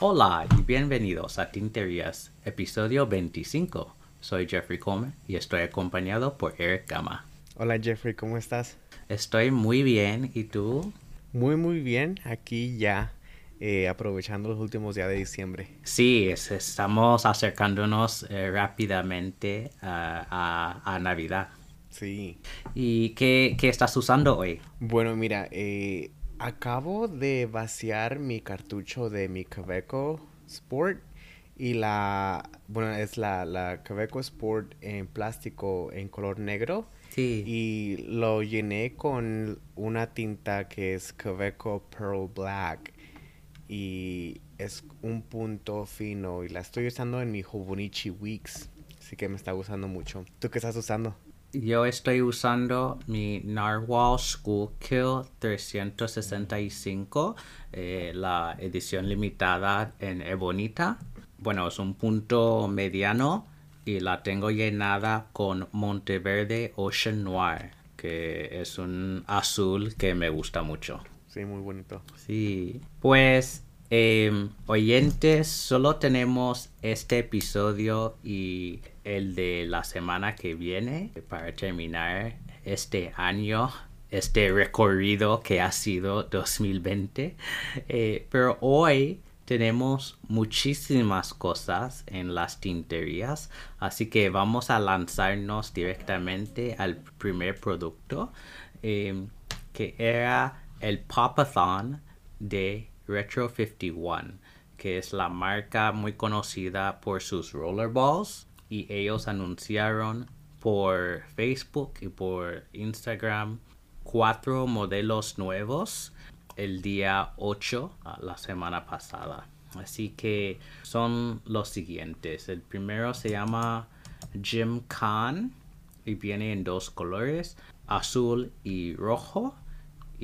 Hola y bienvenidos a Tinterías, episodio 25. Soy Jeffrey Comer y estoy acompañado por Eric Gama. Hola Jeffrey, ¿cómo estás? Estoy muy bien, ¿y tú? Muy, muy bien. Aquí ya eh, aprovechando los últimos días de diciembre. Sí, es- estamos acercándonos eh, rápidamente a, a- a Navidad. Sí. ¿Y qué, qué estás usando hoy? Bueno, mira, eh, acabo de vaciar mi cartucho de mi Caveco Sport y la, bueno, es la, la Caveco Sport en plástico en color negro Sí. y lo llené con una tinta que es Caveco Pearl Black y es un punto fino y la estoy usando en mi Hobonichi Weeks, así que me está gustando mucho. ¿Tú qué estás usando? Yo estoy usando mi Narwhal School Kill 365, eh, la edición limitada en Ebonita. Bueno, es un punto mediano y la tengo llenada con Monteverde Ocean Noir, que es un azul que me gusta mucho. Sí, muy bonito. Sí, pues em, oyentes, solo tenemos este episodio y el de la semana que viene para terminar este año, este recorrido que ha sido 2020. Eh, pero hoy tenemos muchísimas cosas en las tinterías, así que vamos a lanzarnos directamente al primer producto, em, que era el Popathon de Retro 51, que es la marca muy conocida por sus rollerballs, y ellos anunciaron por Facebook y por Instagram cuatro modelos nuevos el día 8 a la semana pasada. Así que son los siguientes. El primero se llama Jim Khan y viene en dos colores, azul y rojo.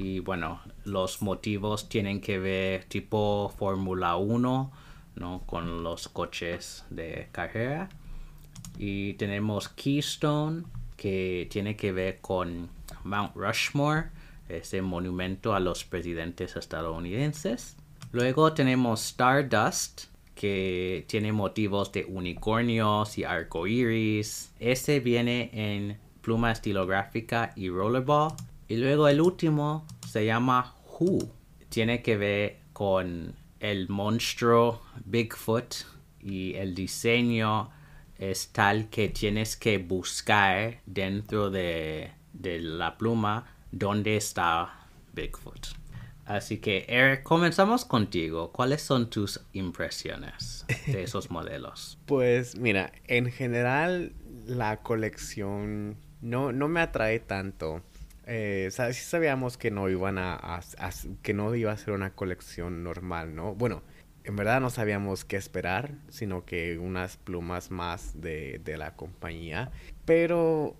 Y bueno, los motivos tienen que ver tipo Fórmula 1, ¿no? Con los coches de carrera. Y tenemos Keystone, que tiene que ver con Mount Rushmore, ese monumento a los presidentes estadounidenses. Luego tenemos Stardust, que tiene motivos de unicornios y arcoíris. Ese viene en pluma estilográfica y rollerball. Y luego el último se llama Who. Tiene que ver con el monstruo Bigfoot y el diseño es tal que tienes que buscar dentro de, de la pluma dónde está Bigfoot. Así que Eric, comenzamos contigo. ¿Cuáles son tus impresiones de esos modelos? Pues mira, en general la colección no, no me atrae tanto. Eh, sí sabíamos que no iban a, a- a- que no iba a ser una colección normal, ¿no? Bueno, en verdad no sabíamos qué esperar, sino que unas plumas más de, de la compañía. Pero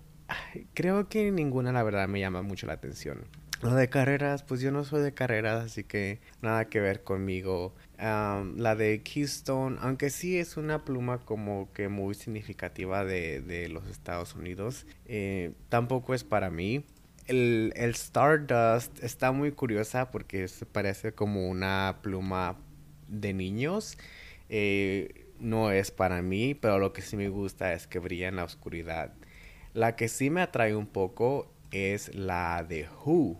creo que ninguna, la verdad, me llama mucho la atención. Lo de carreras, pues yo no soy de carreras, así que nada que ver conmigo. Am, la de Keystone, aunque sí es una pluma como que muy significativa de, de los Estados Unidos, eh, tampoco es para mí. El, el Stardust está muy curiosa porque se parece como una pluma de niños. Eh, no es para mí, pero lo que sí me gusta es que brilla en la oscuridad. La que sí me atrae un poco es la de Who.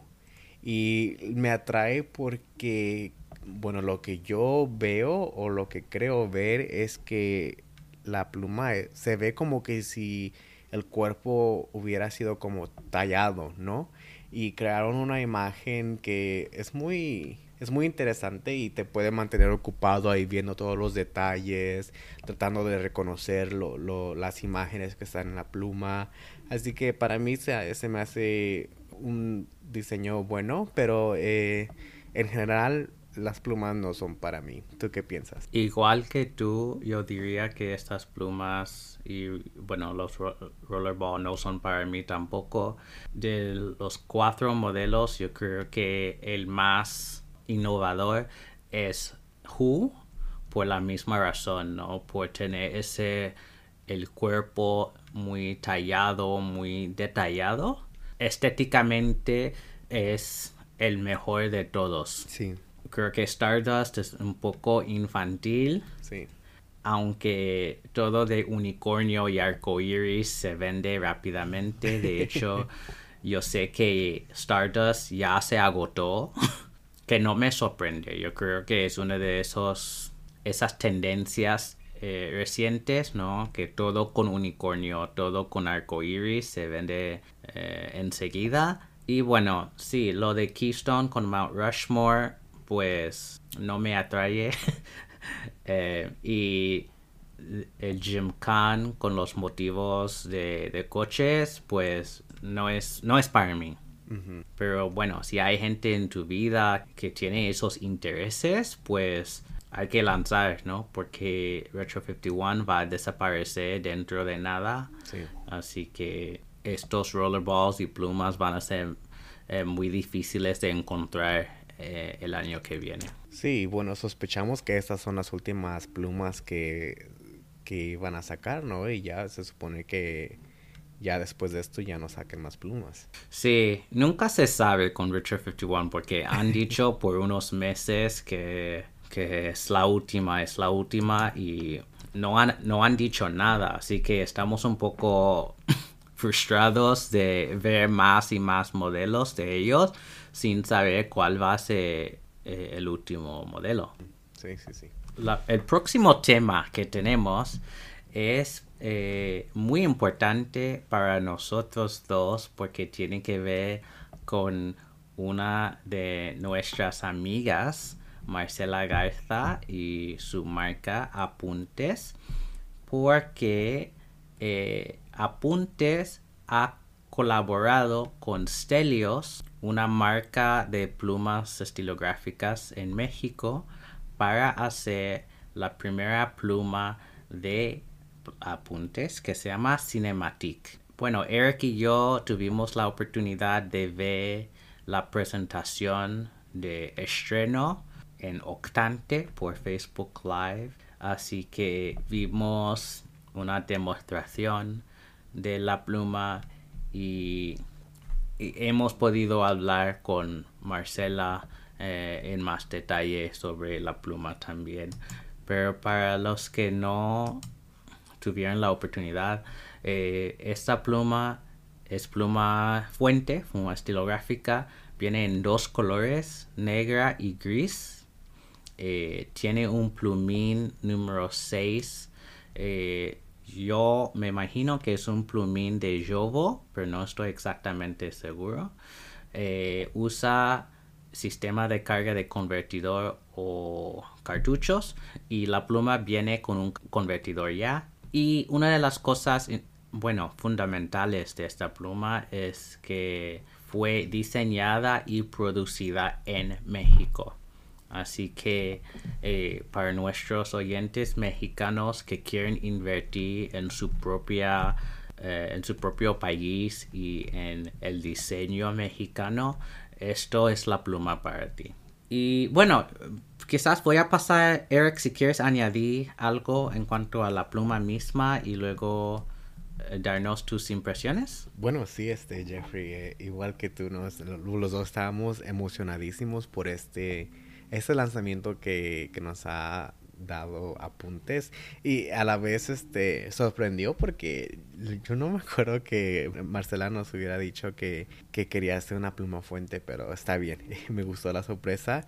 Y me atrae porque, bueno, lo que yo veo o lo que creo ver es que la pluma eh, se ve como que si el cuerpo hubiera sido como tallado, ¿no? Y crearon una imagen que es muy, es muy interesante y te puede mantener ocupado ahí viendo todos los detalles, tratando de reconocer las imágenes que están en la pluma. Así que para mí se, se me hace un diseño bueno, pero eh, en general las plumas no son para mí. ¿Tú qué piensas? Igual que tú, yo diría que estas plumas y bueno, los ro- rollerball no son para mí tampoco. De los cuatro modelos, yo creo que el más innovador es Who, por la misma razón, ¿no? Por tener ese el cuerpo muy tallado, muy detallado. Estéticamente es el mejor de todos. Sí. Creo que Stardust es un poco infantil. Sí. Aunque todo de unicornio y arcoiris se vende rápidamente. De hecho, yo sé que Stardust ya se agotó. que no me sorprende. Yo creo que es una de esos esas tendencias eh, recientes, ¿no? Que todo con unicornio, todo con arcoiris se vende eh, enseguida. Y bueno, sí, lo de Keystone con Mount Rushmore, pues no me atrae. Eh, y el Jim Khan con los motivos de, de, coches, pues no es, no es para mí. Pero bueno, si hay gente en tu vida que tiene esos intereses, pues hay que lanzar, ¿no? Porque Retro 51 va a desaparecer dentro de nada. Así que estos rollerballs y plumas van a ser eh, muy difíciles de encontrar eh, el año que viene. Sí, bueno, sospechamos que estas son las últimas plumas que, que van a sacar, ¿no? Y ya se supone que ya después de esto ya no saquen más plumas. Sí, nunca se sabe con Richard 51 porque han dicho por unos meses que que es la última, es la última y no han, no han dicho nada, así que estamos un poco frustrados de ver más y más modelos de ellos sin saber cuál va a ser eh, el último modelo. Sí, sí, sí. el próximo tema que tenemos es eh, muy importante para nosotros dos porque tiene que ver con una de nuestras amigas Marcela Garza y su marca Apuntes porque eh, Apuntes ha colaborado con Stelios, una marca de plumas estilográficas en México, para hacer la primera pluma de apuntes que se llama Cinematic. Bueno, Eric y yo tuvimos la oportunidad de ver la presentación de estreno en Octante por Facebook Live. Así que vimos una demostración de la pluma y, hemos podido hablar con Marcela eh, en más detalle sobre la pluma también. Pero para los que no tuvieron la oportunidad, eh, esta pluma es pluma fuente, pluma estilográfica, viene en dos colores, negra y gris eh, tiene un plumín número 6. Eh, yo me imagino que es un plumín de Jovo, pero no estoy exactamente seguro. Eh, usa sistema de carga de convertidor o cartuchos y la pluma viene con un convertidor ya. Y una de las cosas, bueno, fundamentales de esta pluma es que fue diseñada y producida en México. Así que eh, para nuestros oyentes mexicanos que quieren invertir en su propia eh, en su propio país y en el diseño mexicano, esto es la pluma para ti. Y bueno, quizás voy a pasar, Eric, si quieres añadir algo en cuanto a la pluma misma y luego eh, darnos tus impresiones. Bueno, sí, este Jeffrey, igual que tú, los dos estábamos emocionadísimos por este ese lanzamiento que, nos ha dado apuntes. Y a la vez este sorprendió porque yo no me acuerdo que Marcela nos hubiera dicho que, quería hacer una pluma fuente pero está bien me gustó la sorpresa.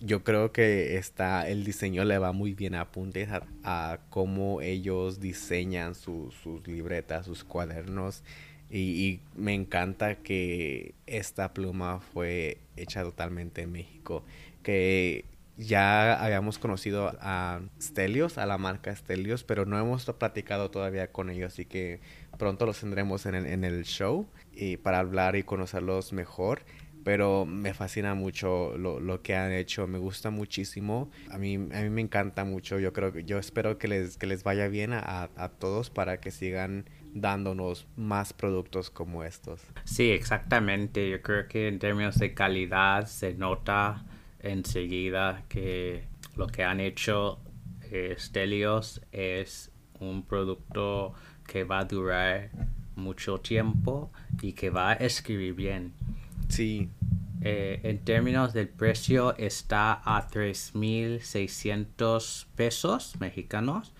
Yo creo que está el diseño le va muy bien a apuntes a, cómo ellos diseñan sus libretas sus cuadernos. Y, y, me encanta que esta pluma fue hecha totalmente en México que ya habíamos conocido a Stelios, a la marca Stelios, pero no hemos platicado todavía con ellos, así que pronto los tendremos en el, en el show y para hablar y conocerlos mejor. Pero me fascina mucho lo, lo, que han hecho, me gusta muchísimo. A mí, a mí me encanta mucho. Yo creo yo espero que les, que les vaya bien a, a todos para que sigan dándonos más productos como estos. Sí, exactamente. Yo creo que en términos de calidad se nota enseguida que lo que han hecho Stelios es un producto que va a durar mucho tiempo y que va a escribir bien. Sí. Eh, en términos del precio está a 3.600 pesos mexicanos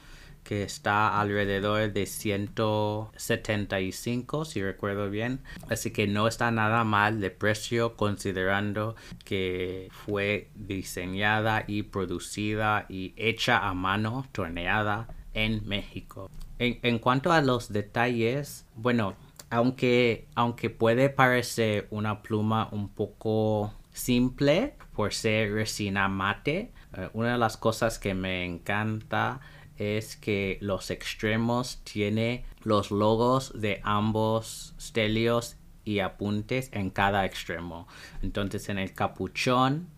que está alrededor de 175 si recuerdo bien. Así que no está nada mal de precio considerando que fue diseñada y producida y hecha a mano torneada en México. En, cuanto a los detalles bueno aunque, aunque puede parecer una pluma un poco simple por ser resina mate, eh, una de las cosas que me encanta es que los extremos tiene los logos de ambos stelios y apuntes en cada extremo. Entonces en el capuchón,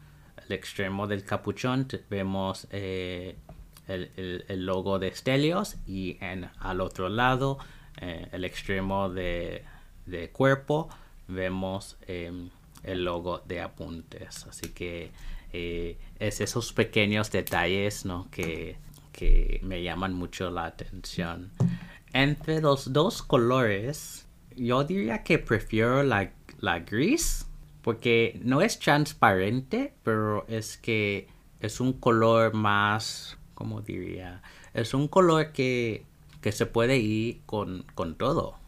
el extremo del capuchón vemos eh, el, el, logo de stelios y en al otro lado eh, el extremo de, cuerpo vemos em, el logo de apuntes. Así que eh, es esos pequeños detalles que, me llaman mucho la atención. Entre los dos colores, yo diría que prefiero la, la gris porque no es transparente, pero es que es un color más, ¿cómo diría? Es un color que que se puede ir con, todo.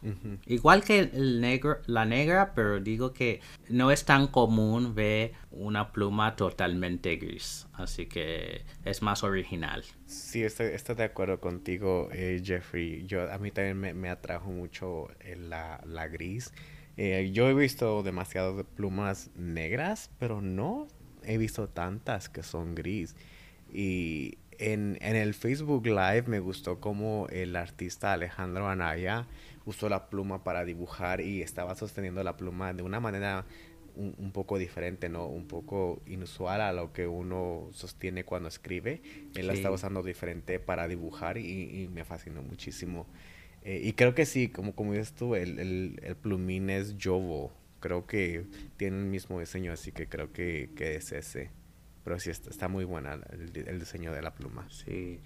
Igual que el negro, la negra, pero digo que no es tan común ver una pluma totalmente gris, así que es más original. Sí, estoy, de acuerdo contigo, eh, Jeffrey. Yo, a mí también me, atrajo mucho eh, la, la, gris. Eh, yo he visto demasiadas plumas negras, pero no he visto tantas que son gris. Y en, el Facebook Live me gustó cómo el artista Alejandro Anaya usó la pluma para dibujar y estaba sosteniendo la pluma de una manera un, poco diferente, ¿no? Un poco inusual a lo que uno sostiene cuando escribe. Él la estaba usando diferente para dibujar y, me fascinó muchísimo. Eh, y creo que sí, como, como dices tú, el, el, plumín es Jovo. Creo que tiene el mismo diseño, así que creo que, que es ese. Pero sí está, muy buena el, diseño de la pluma. Sí.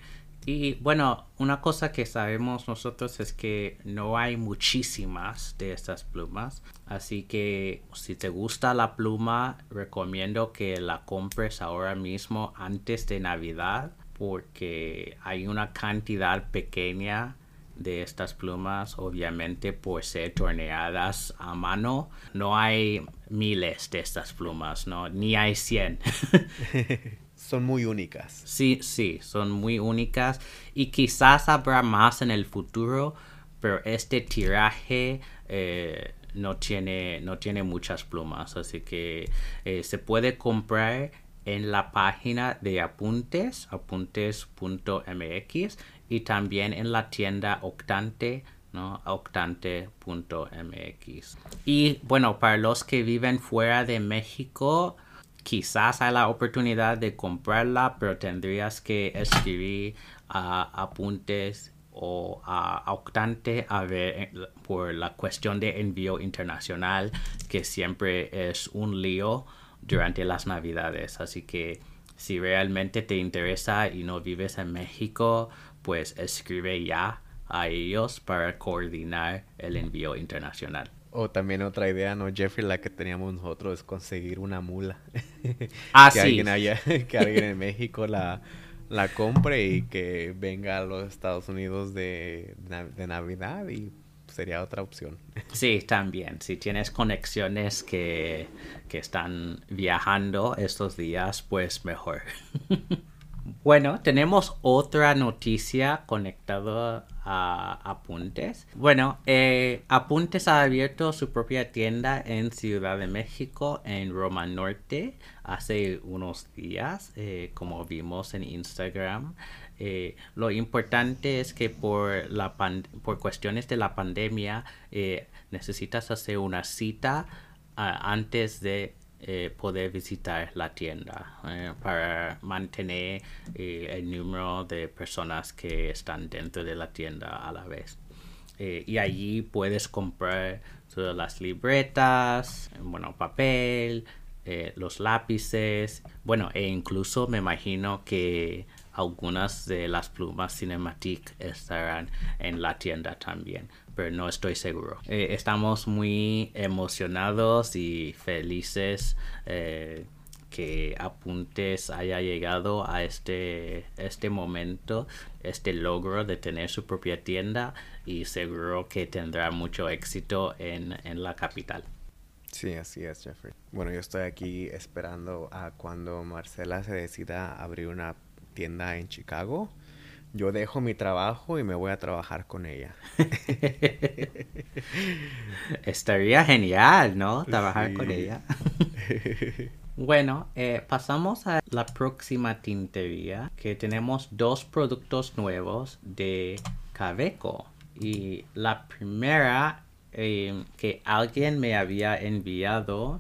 Y bueno, una cosa que sabemos nosotros es que no hay muchísimas de estas plumas. Así que si te gusta la pluma, recomiendo que la compres ahora mismo antes de Navidad. Porque hay una cantidad pequeña de estas plumas, obviamente por ser torneadas a mano. No hay miles de estas plumas, ¿no? Ni hay 100. son muy únicas. Sí, sí, son muy únicas y quizás habrá más en el futuro, pero este tiraje eh, no, tiene, no tiene muchas plumas, así que eh, se puede comprar en la página de apuntes, apuntes.mx y también en la tienda Octante, ¿no? octante.mx. Y bueno, para los que viven fuera de México, quizás hay la oportunidad de comprarla, pero tendrías que escribir a apuntes o a, Octante a ver eh, por la cuestión de envío internacional, que siempre es un lío durante las navidades. Así que si realmente te interesa y no vives en México, pues escribe ya a ellos para coordinar el envío internacional. O también otra idea, ¿no, Jeffrey? La que teníamos nosotros es conseguir una mula. Ah, que sí. Alguien allá, que alguien en México la, la compre y que venga a los Estados Unidos de, de Navidad y sería otra opción. Sí, también. Si tienes conexiones que, que están viajando estos días, pues mejor. Bueno, tenemos otra noticia conectada a Apuntes. Bueno, eh, Apuntes ha abierto su propia tienda en Ciudad de México, en Roma Norte, hace unos días, eh, como vimos en Instagram. Eh, lo importante es que por, cuestiones de la pandemia necesitas hacer una cita antes de eh, poder visitar la tienda eh, para mantener eh, el número de personas que están dentro de la tienda a la vez. y allí puedes comprar todas las libretas, bueno, papel, los lápices, bueno, e incluso me imagino que algunas de las plumas Cinematic estarán en la tienda también, pero no estoy seguro. Eh, estamos muy emocionados y felices eh, que Apuntes haya llegado a este, este momento, este logro de tener su propia tienda y seguro que tendrá mucho éxito en, en la capital. Sí, así es, Jeffrey. Bueno, yo estoy aquí esperando a cuando Marcela se decida abrir una tienda en Chicago. Yo dejo mi trabajo y me voy a trabajar con ella. Estaría genial, ¿no? Trabajar con ella. bueno, eh, pasamos a la próxima tintería, que tenemos dos productos nuevos de Caveco. Y la primera eh, que alguien me había enviado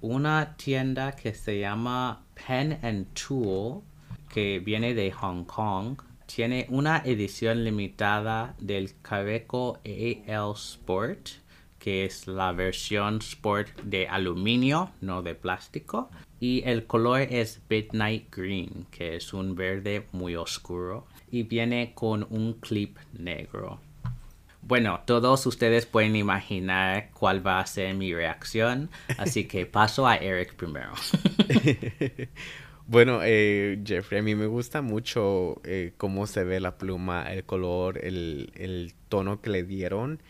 una tienda que se llama Pen and Tool, que viene de Hong Kong. Tiene una edición limitada del Caveco AL Sport, que es la versión Sport de aluminio, no de plástico. Y el color es Midnight Green, que es un verde muy oscuro. Y viene con un clip negro. Bueno, todos ustedes pueden imaginar cuál va a ser mi reacción, así que paso a Eric primero. bueno, eh, Jeffrey, a mí me gusta mucho eh, cómo se ve la pluma, el color, el, tono que le dieron.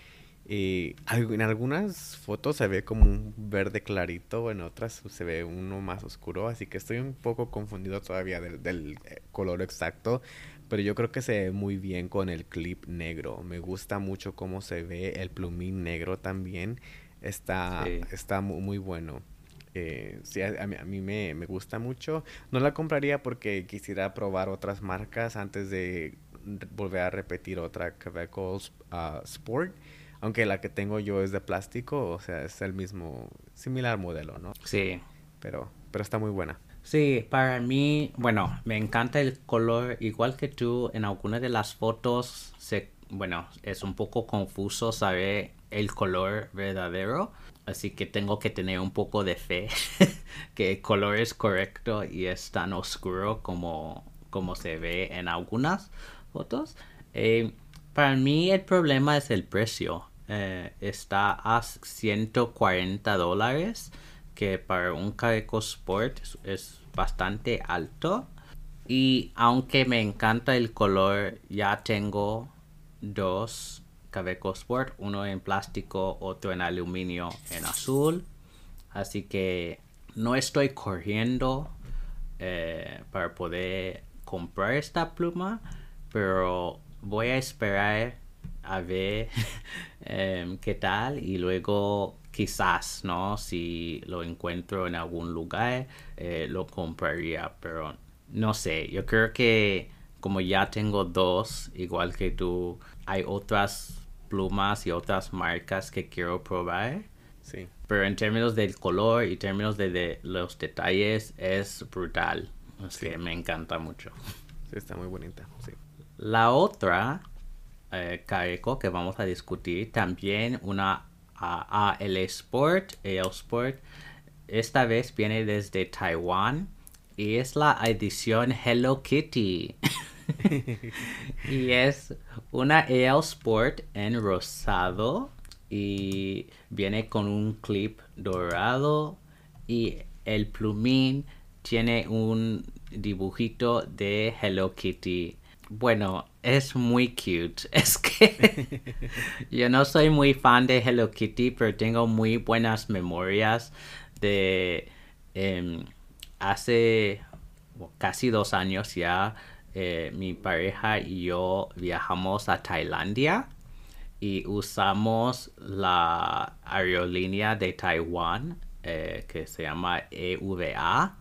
Y en algunas fotos se ve como un verde clarito, en otras se ve uno más oscuro, así que estoy un poco confundido todavía del eh, color exacto pero yo creo que se ve muy bien con el clip negro. Me gusta mucho cómo se ve el plumín negro también. Está, está muy, bueno. Eh, sí, a, mí, me, gusta mucho. No la compraría porque quisiera probar otras marcas antes de volver a repetir otra Quebeco uh, Sport. Aunque la que tengo yo es de plástico, o sea, es el mismo, similar modelo, ¿no? Sí. Pero, pero está muy buena. Sí, para mí, bueno, me encanta el color, igual que tú, en algunas de las fotos, se, bueno, es un poco confuso saber el color verdadero, así que tengo que tener un poco de fe que el color es correcto y es tan oscuro como, como se ve en algunas fotos. Eh, para mí el problema es el precio. Eh, está a 140 dólares que para un Caveco Sport es, bastante alto. Y aunque me encanta el color, ya tengo dos Caveco Sport, uno en plástico, otro en aluminio en azul. Así que no estoy corriendo eh, para poder comprar esta pluma, pero voy a esperar a ver em, qué tal y luego quizás, ¿no? Si lo encuentro en algún lugar, eh, lo compraría, pero no sé, yo creo que como ya tengo dos, igual que tú, hay otras plumas y otras marcas que quiero probar. Sí. Pero en términos del color y términos de, los detalles es brutal. Así que me encanta mucho. Sí, está muy bonita. Sí. La otra eh, que vamos a discutir, también una AL Sport, AL Sport. Esta vez viene desde Taiwán y es la edición Hello Kitty. y es una AL Sport en rosado y viene con un clip dorado y el plumín tiene un dibujito de Hello Kitty bueno, es muy cute. Es que yo no soy muy fan de Hello Kitty, pero tengo muy buenas memorias de em, hace casi dos años ya. Eh, mi pareja y yo viajamos a Tailandia y usamos la aerolínea de Taiwán eh, que se llama EVA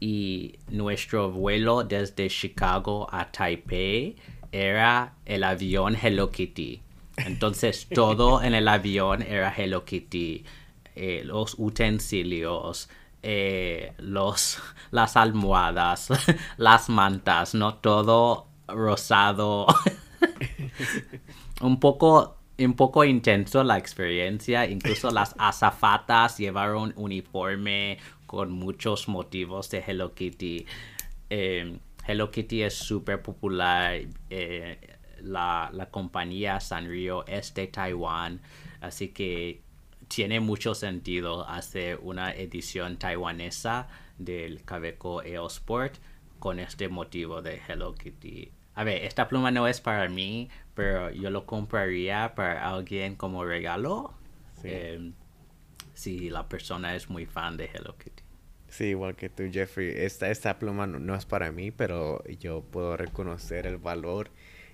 y nuestro vuelo desde Chicago a Taipei era el avión Hello Kitty. Entonces todo en el avión era Hello Kitty. Eh, los utensilios, eh, los, las almohadas, las mantas, no todo rosado. un poco un poco intenso la experiencia, incluso las azafatas llevaron uniforme con muchos motivos de Hello Kitty. Em, Hello Kitty es súper popular. eh, la, la compañía Sanrio es de Taiwán, así que tiene mucho sentido hacer una edición taiwanesa del Cabeco EOSport con este motivo de Hello Kitty. A ver, esta pluma no es para mí, pero yo lo compraría para alguien como regalo. Sí. eh, si la persona es muy fan de Hello Kitty. Sí, igual que tú, Jeffrey. Esta, esta pluma no, no es para mí, pero yo puedo reconocer el valor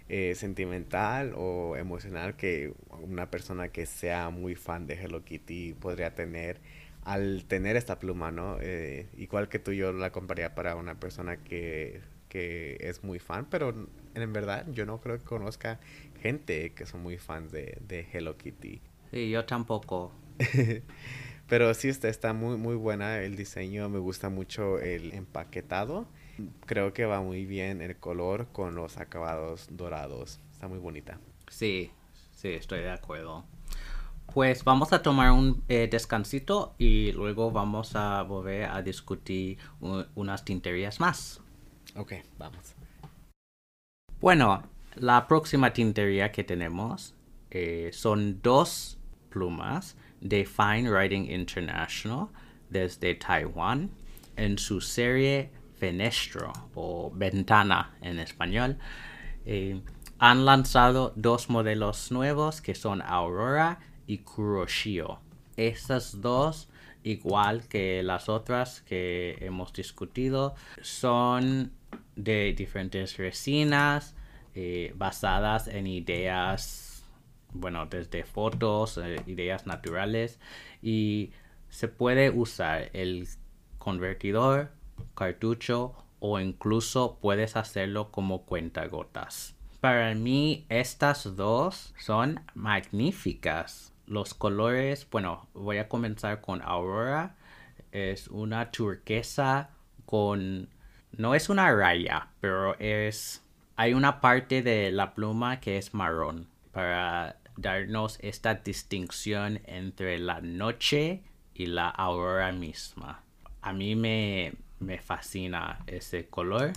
eh, sentimental o emocional que una persona que sea muy fan de Hello Kitty podría tener al tener esta pluma, ¿no? Eh, igual que tú, yo la compraría para una persona que, que es muy fan, pero en verdad yo no creo que conozca gente que son muy fans de, de Hello Kitty. Sí, yo tampoco. Pero sí está, está muy, muy buena el diseño, me gusta mucho el empaquetado. Creo que va muy bien el color con los acabados dorados. Está muy bonita. Sí, sí, estoy de acuerdo. Pues vamos a tomar un eh, descansito y luego vamos a volver a discutir unas tinterías más. Ok, vamos. Bueno, la próxima tintería que tenemos eh, son dos plumas de Fine Writing International desde Taiwán en su serie Fenestro o Ventana en español. Eh, han lanzado dos modelos nuevos que son Aurora y Kuroshio. Estas dos, igual que las otras que hemos discutido, son de diferentes resinas eh, basadas en ideas, bueno, desde fotos, eh, ideas naturales y se puede usar el convertidor, cartucho o incluso puedes hacerlo como cuentagotas. Para mí estas dos son magníficas. Los colores, bueno, voy a comenzar con Aurora. Es una turquesa con... No es una raya, pero es... Hay una parte de la pluma que es marrón para darnos esta distinción entre la noche y la aurora misma. A mí me, me fascina ese color.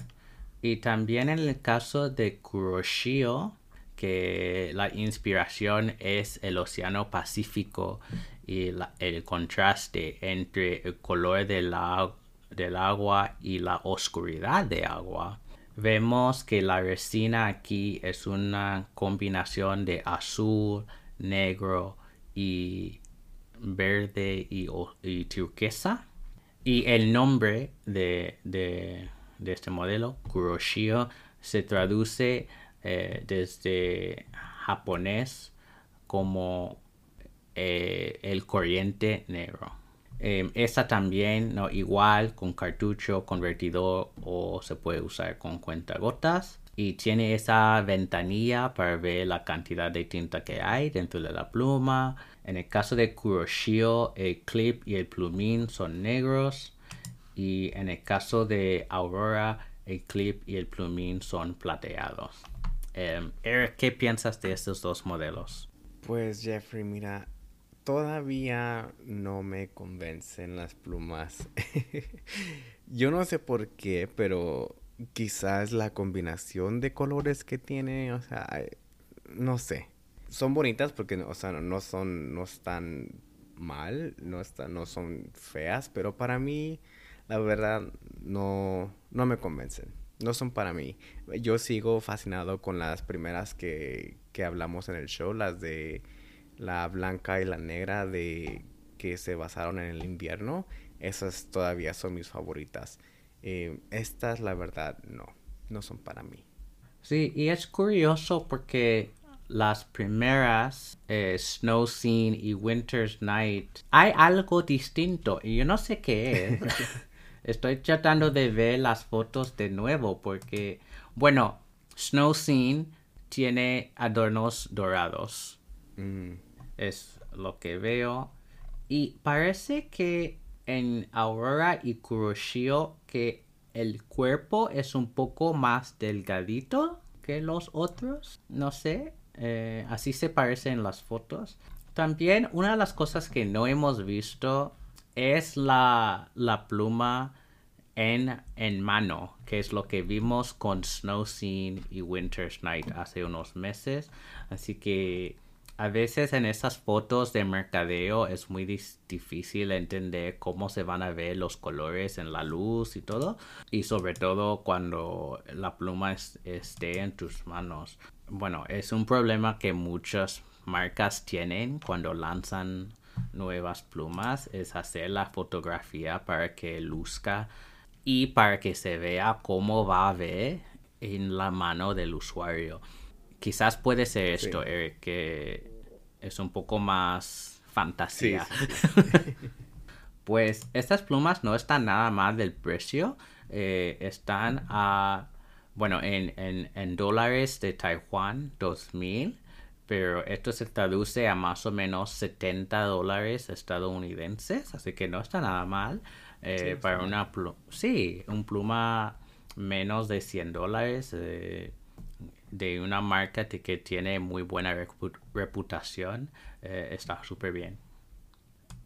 Y también en el caso de Kuroshio, que la inspiración es el Océano Pacífico y el contraste entre el color del, agua y la oscuridad de agua. Vemos que la resina aquí es una combinación de azul, negro y verde y turquesa. Y el nombre de, de- este modelo, Kuroshio, se traduce eh, desde japonés como eh, el corriente negro. Eh, esta también, no, igual con cartucho, convertidor o se puede usar con cuentagotas. Y tiene esa ventanilla para ver la cantidad de tinta que hay dentro de la pluma. En el caso de Kuroshio, el clip y el plumín son negros. Y en el caso de Aurora, el clip y el plumín son plateados. Em, Eric, ¿qué piensas de estos dos modelos? Pues Jeffrey, mira, todavía no me convencen las plumas. Yo no sé por qué, pero quizás la combinación de colores que tiene, o sea, no sé. Son bonitas porque, o sea, no son, no están mal, no están, no son feas, pero para mí, la verdad, no, no me convencen. No son para mí. Yo sigo fascinado con las primeras que, que hablamos en el show, las de la blanca y la negra de que se basaron en el invierno. Esas todavía son mis favoritas. Eh, estas, la verdad, no, no son para mí. Sí, y es curioso porque las primeras, eh, Snow Scene y Winter's Night, hay algo distinto y yo no sé qué es. Estoy tratando de ver las fotos de nuevo porque, bueno, Snow Scene tiene adornos dorados. Mm, Es lo que veo. Y parece que en Aurora y Kuroshio que el cuerpo es un poco más delgadito que los otros. No sé. eh, así se parece en las fotos. También una de las cosas que no hemos visto es la, la pluma en, en mano, que es lo que vimos con Snow Scene y Winter's Night hace unos meses. Así que a veces en esas fotos de mercadeo es muy difícil entender cómo se van a ver los colores en la luz y todo. Y sobre todo cuando la pluma esté en tus manos. Bueno, es un problema que muchas marcas tienen cuando lanzan nuevas plumas. Es hacer la fotografía para que luzca y para que se vea cómo va a ver en la mano del usuario. Quizás puede ser esto, Eric, que es un poco más fantasía. pues estas plumas no están nada más del precio. Eh, están a, bueno, en, en, dólares de Taiwán, 2000. Pero esto se traduce a más o menos 70 dólares estadounidenses. Así que no está nada mal. Eh, para una pluma. Sí, un pluma menos de 100 dólares. Eh, de una marca que tiene muy buena reputación eh, está súper bien.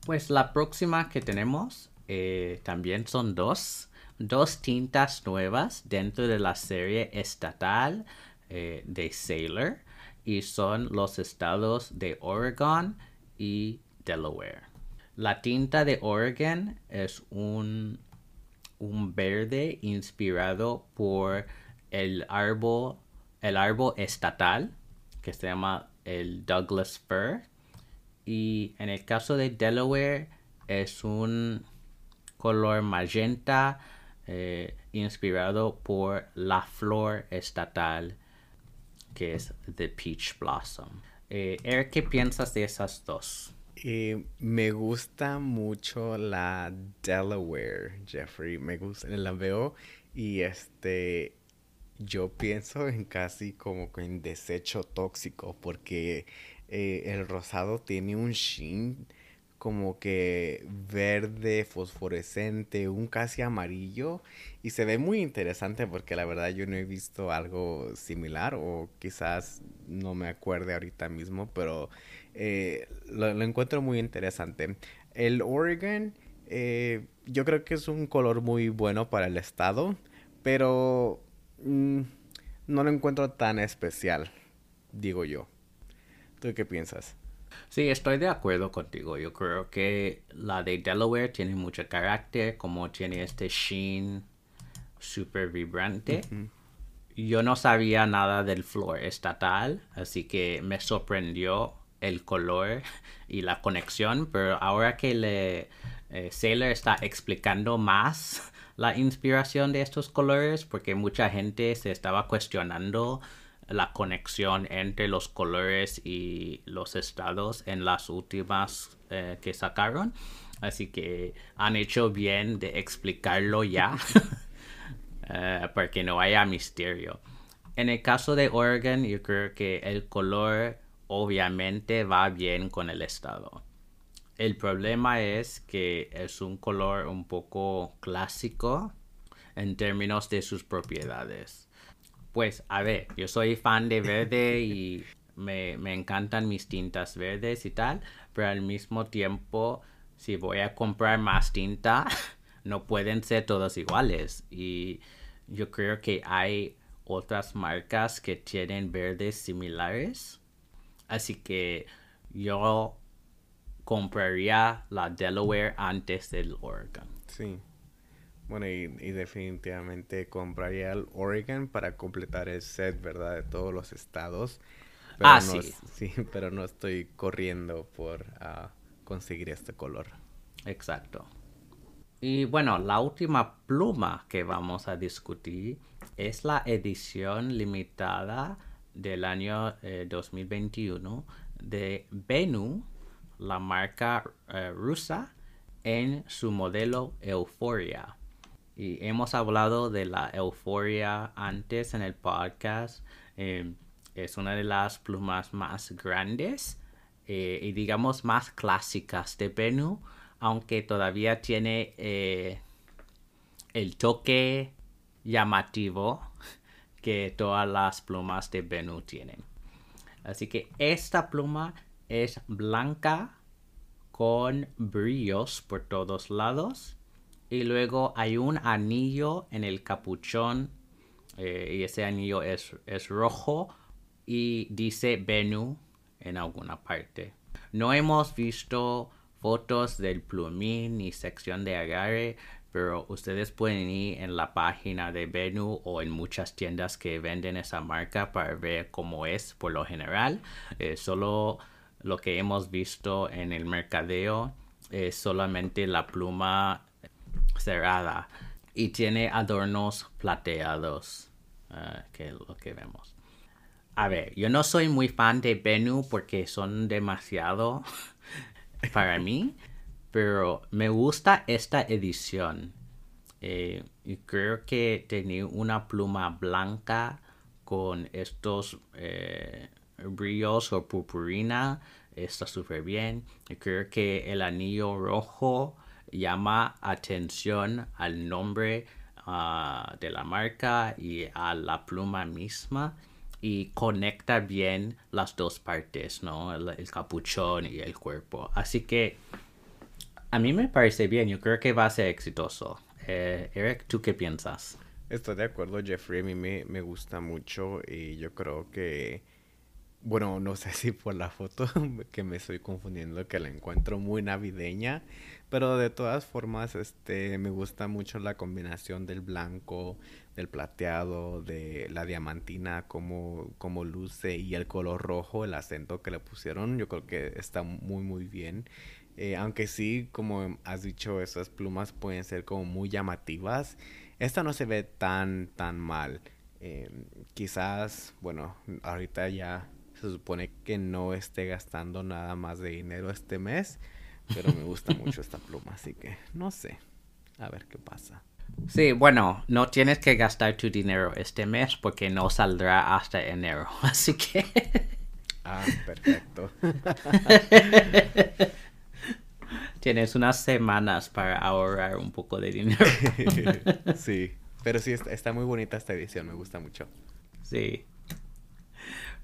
Pues la próxima que tenemos eh, también son dos, dos tintas nuevas dentro de la serie estatal eh, de Sailor y son los estados de Oregon y Delaware. La tinta de Oregon es un, un verde inspirado por el árbol el árbol estatal, que se llama el Douglas Fir. Y en el caso de Delaware es un color magenta eh, inspirado por la flor estatal que es The Peach Blossom. Eh, Eric, ¿qué piensas de esas dos? Eh, me gusta mucho la Delaware, Jeffrey. Me gusta, la veo y este yo pienso en casi como en desecho tóxico porque eh, el rosado tiene un sheen como que verde, fosforescente, un casi amarillo y se ve muy interesante porque la verdad yo no he visto algo similar o quizás no me acuerde ahorita mismo, pero eh, lo, encuentro muy interesante. El Oregon eh, yo creo que es un color muy bueno para el estado, pero Mm, no lo encuentro tan especial, digo yo. ¿Tú qué piensas? Sí, estoy de acuerdo contigo. Yo creo que la de Delaware tiene mucho carácter, como tiene este sheen super vibrante. Yo no sabía nada del flor estatal, así que me sorprendió el color y la conexión, pero ahora que le eh, Sailor está explicando más la inspiración de estos colores porque mucha gente se estaba cuestionando la conexión entre los colores y los estados en las últimas eh, que sacaron. Así que han hecho bien de explicarlo ya eh, para que no haya misterio. En el caso de Oregon, yo creo que el color obviamente va bien con el estado. El problema es que es un color un poco clásico en términos de sus propiedades. Pues a ver, yo soy fan de verde y me, encantan mis tintas verdes y tal, pero al mismo tiempo, si voy a comprar más tinta, no pueden ser todos iguales. Y yo creo que hay otras marcas que tienen verdes similares. Así que yo compraría la Delaware antes del Oregon. Sí. Bueno, y, definitivamente compraría el Oregon para completar el set, ¿verdad? De todos los estados. ah, sí. Sí, pero no estoy corriendo por ah, conseguir este color. Exacto. Y bueno, la última pluma que vamos a discutir es la edición limitada del año 2021 eh, de Benu la marca eh, rusa en su modelo Euphoria. Y hemos hablado de la Euphoria antes en el podcast. Em, es una de las plumas más grandes eh, y digamos más clásicas de Bennu, aunque todavía tiene eh, el toque llamativo que todas las plumas de Bennu tienen. Así que esta pluma es blanca con brillos por todos lados Y luego hay un anillo en el capuchón eh, y ese anillo es, es rojo y dice Bennu en alguna parte. No hemos visto fotos del plumín ni sección de agarre, pero ustedes pueden ir en la página de Bennu o en muchas tiendas que venden esa marca para ver cómo es por lo general. Eh, solo lo que hemos visto en el mercadeo es solamente la pluma cerrada y tiene adornos plateados, eh, que es lo que vemos. A ver, yo no soy muy fan de Bennu porque son demasiado para mí, pero me gusta esta edición. Eh, y creo que tenía una pluma blanca con estos eh, brillos o purpurina está súper bien. Creo que el anillo rojo llama atención al nombre ah, de la marca y a la pluma misma y conecta bien las dos partes, ¿no? El, capuchón y el cuerpo. Así que a mí me parece bien, yo creo que va a ser exitoso. Eh, Eric, ¿tú qué piensas? Estoy de acuerdo, Jeffrey, a mí me, me gusta mucho y yo creo que bueno, no sé si por la foto que me estoy confundiendo, que la encuentro muy navideña, pero de todas formas, este, me gusta mucho la combinación del blanco, del plateado, de la diamantina, como, como luce y el color rojo, el acento que le pusieron, yo creo que está muy, muy bien. Eh, aunque sí, como has dicho, esas plumas pueden ser como muy llamativas. Esta no se ve tan, tan mal. Eh, quizás, bueno, ahorita ya se supone que no esté gastando nada más de dinero este mes, pero me gusta mucho esta pluma, así que no sé, a ver qué pasa. Sí, bueno, no tienes que gastar tu dinero este mes porque no saldrá hasta enero, así que... ah, perfecto. tienes unas semanas para ahorrar un poco de dinero. sí, pero sí, está, está muy bonita esta edición, me gusta mucho. Sí.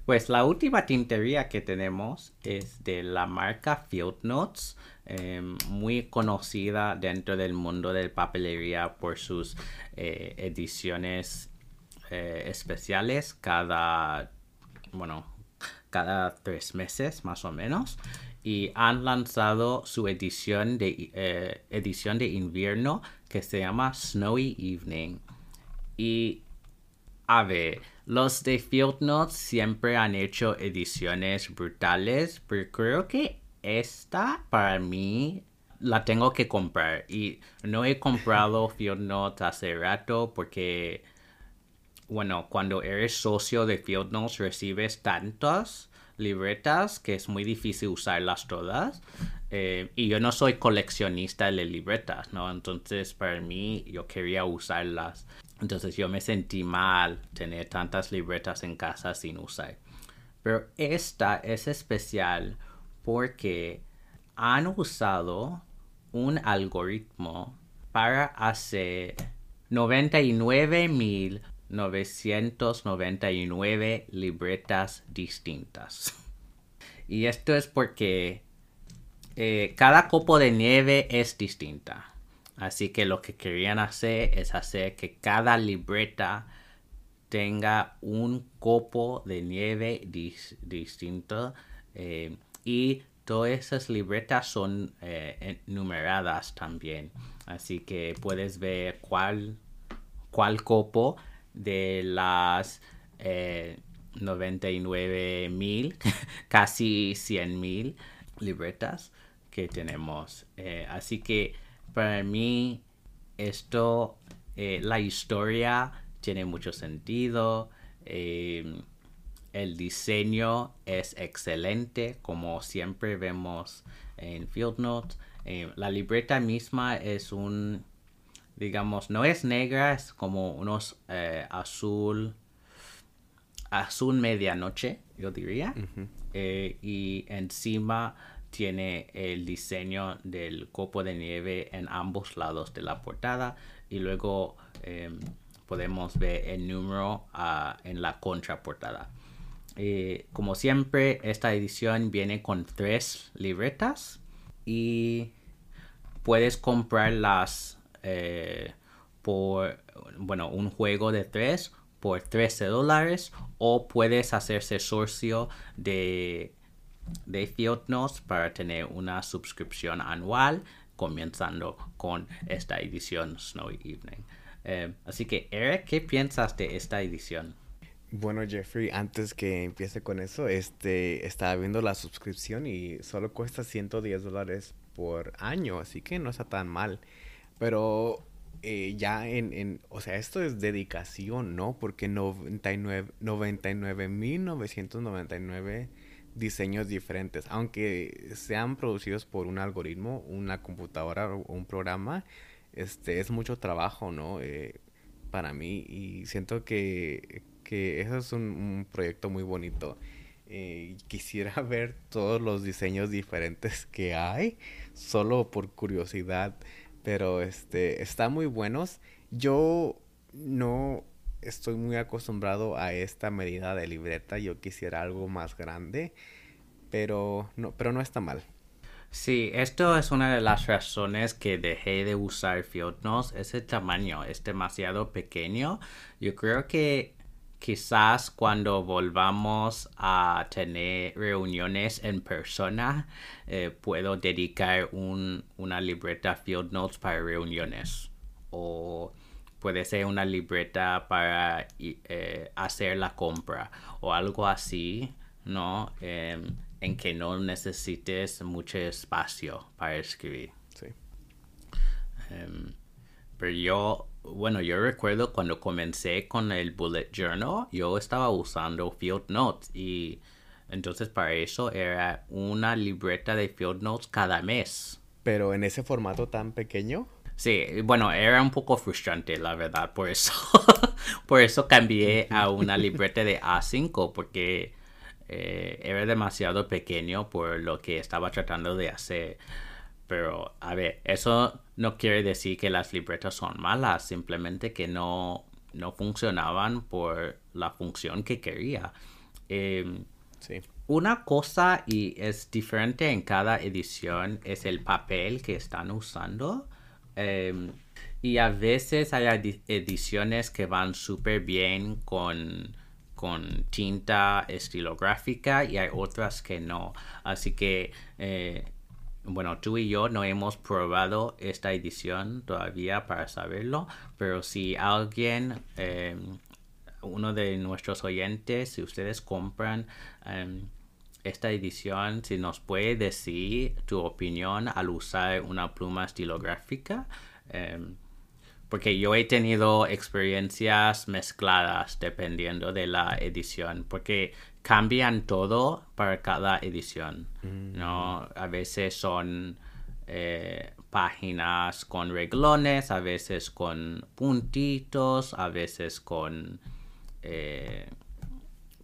Pues la última tintería que tenemos es de la marca Field Notes, em, muy conocida dentro del mundo de papelería por sus eh, ediciones eh, especiales cada, bueno, cada tres meses más o menos. Y han lanzado su edición de, eh, edición de invierno que se llama Snowy Evening. Y a ver, los de Field Notes siempre han hecho ediciones brutales, pero creo que esta para mí la tengo que comprar. Y no he comprado Field Notes hace rato porque, bueno, cuando eres socio de Field Notes recibes tantas libretas que es muy difícil usarlas todas. Eh, y yo no soy coleccionista de libretas, ¿no? Entonces, para mí, yo quería usarlas. Entonces, yo me sentí mal tener tantas libretas en casa sin usar. Pero esta es especial porque han usado un algoritmo para hacer 99.999 libretas distintas. Y esto es porque eh, cada copo de nieve es distinta. Así que lo que querían hacer es hacer que cada libreta tenga un copo de nieve distinto. Eh, y todas esas libretas son eh, numeradas también. Así que puedes ver cuál, cuál copo de las 99 mil, casi 100 mil libretas que tenemos. Eh, así que para mí esto, eh, la historia tiene mucho sentido. Em, el diseño es excelente, como siempre vemos en Field Notes. Em, la libreta misma es un, digamos, no es negra, es como unos eh, azul, azul medianoche, yo diría. y encima tiene el diseño del copo de nieve en ambos lados de la portada y luego em, podemos ver el número ah, en la contraportada. Como siempre, esta edición viene con tres libretas y puedes comprar las eh, por, bueno, un juego de tres por 13 dólares o puedes hacerse socio de, de Fiotnos para tener una suscripción anual comenzando con esta edición Snowy Evening. Eh, así que, Eric, ¿qué piensas de esta edición? Bueno, Jeffrey, antes que empiece con eso, este, estaba viendo la suscripción y solo cuesta 110 dólares por año, así que no está tan mal. Pero eh, ya en, en, o sea, esto es dedicación, ¿no? Porque 99.999 diseños diferentes, aunque sean producidos por un algoritmo, una computadora o un programa, este, es mucho trabajo, ¿no? Eh, para mí y siento que, que eso es un, proyecto muy bonito. Eh, quisiera ver todos los diseños diferentes que hay, solo por curiosidad pero este está muy buenos. Yo no estoy muy acostumbrado a esta medida de libreta. Yo quisiera algo más grande, pero no, pero no está mal. Sí, esto es una de las razones que dejé de usar Field Ese tamaño es demasiado pequeño. Yo creo que quizás cuando volvamos a tener reuniones en persona, eh, puedo dedicar un, una libreta Field para reuniones. O puede ser una libreta para eh, hacer la compra o algo así, ¿no? Em, en que no necesites mucho espacio para escribir. Sí. Em, pero yo bueno, yo recuerdo cuando comencé con el bullet journal, yo estaba usando Field Notes y entonces para eso era una libreta de Field Notes cada mes. Pero en ese formato tan pequeño. Sí, bueno, era un poco frustrante, la verdad, por eso, por eso cambié a una libreta de A5, porque eh, era demasiado pequeño por lo que estaba tratando de hacer. Pero, a ver, eso no quiere decir que las libretas son malas, simplemente que no, no funcionaban por la función que quería. Em, sí. Una cosa, y es diferente en cada edición, es el papel que están usando. Em, y a veces hay ediciones que van súper bien con, con tinta estilográfica y hay otras que no. Así que eh, bueno, tú y yo no hemos probado esta edición todavía para saberlo, pero si alguien, em, uno de nuestros oyentes, si ustedes compran em, esta edición, si nos puede decir tu opinión al usar una pluma estilográfica. Em, porque yo he tenido experiencias mezcladas dependiendo de la edición, porque cambian todo para cada edición, ¿no? A veces son eh, páginas con reglones, a veces con puntitos, a veces con... Eh,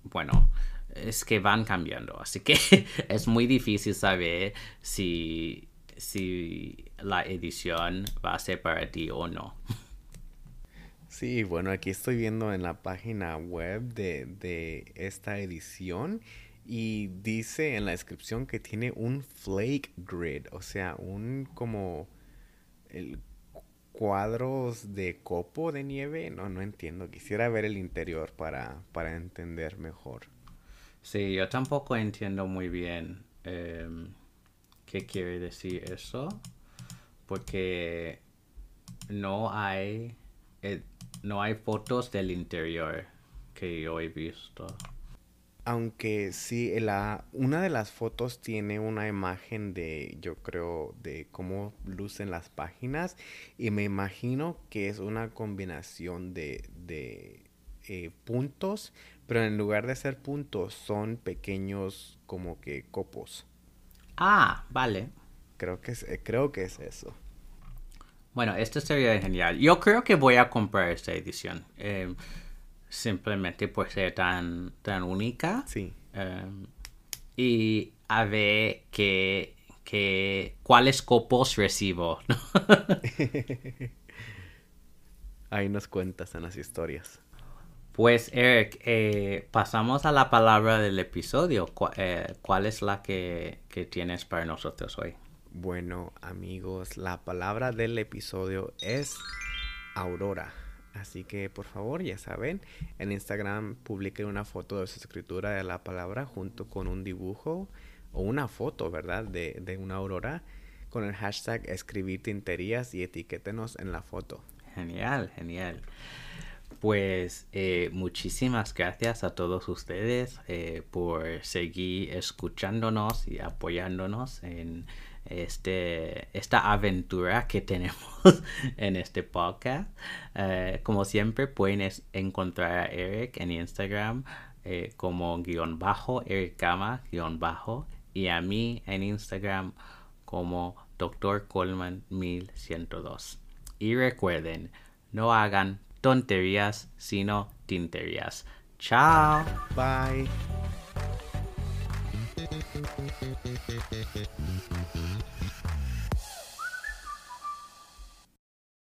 bueno, es que van cambiando, así que es muy difícil saber si si la edición va a ser para ti o no. Sí, bueno, aquí estoy viendo en la página web de, de esta edición y dice en la descripción que tiene un flake grid, o sea, un como el cuadros de copo de nieve. No, no entiendo. Quisiera ver el interior para, para entender mejor. Sí, yo tampoco entiendo muy bien. Eh, ¿Qué quiere decir eso? Porque no hay, eh, no hay fotos del interior que yo he visto. Aunque sí, la, una de las fotos tiene una imagen de, yo creo, de cómo lucen las páginas. Y me imagino que es una combinación de, de eh, puntos, pero en lugar de ser puntos son pequeños como que copos. Ah, vale. Creo que es, creo que es eso. Bueno, esto sería genial. Yo creo que voy a comprar esta edición. Em, simplemente por ser tan, tan única. Sí. Em, y a ver qué, cuáles copos recibo. Ahí nos cuentas en las historias. Pues Eric, eh, pasamos a la palabra del episodio. Eh, ¿Cuál es la que, tienes para nosotros hoy? Bueno, amigos, la palabra del episodio es aurora. Así que por favor, ya saben, en Instagram publiquen una foto de su escritura de la palabra junto con un dibujo o una foto, ¿verdad? De, de una aurora con el hashtag escribir tinterías y etiquétenos en la foto. Genial, genial. Pues eh, muchísimas gracias a todos ustedes eh, por seguir escuchándonos y apoyándonos en este, esta aventura que tenemos en este podcast. Eh, como siempre pueden encontrar a Eric en Instagram como guion bajo, Eric Gama guion bajo y a mí en Instagram como Dr. Coleman 1102. Y recuerden, no hagan tonterías, sino tinterías. Chao. Bye.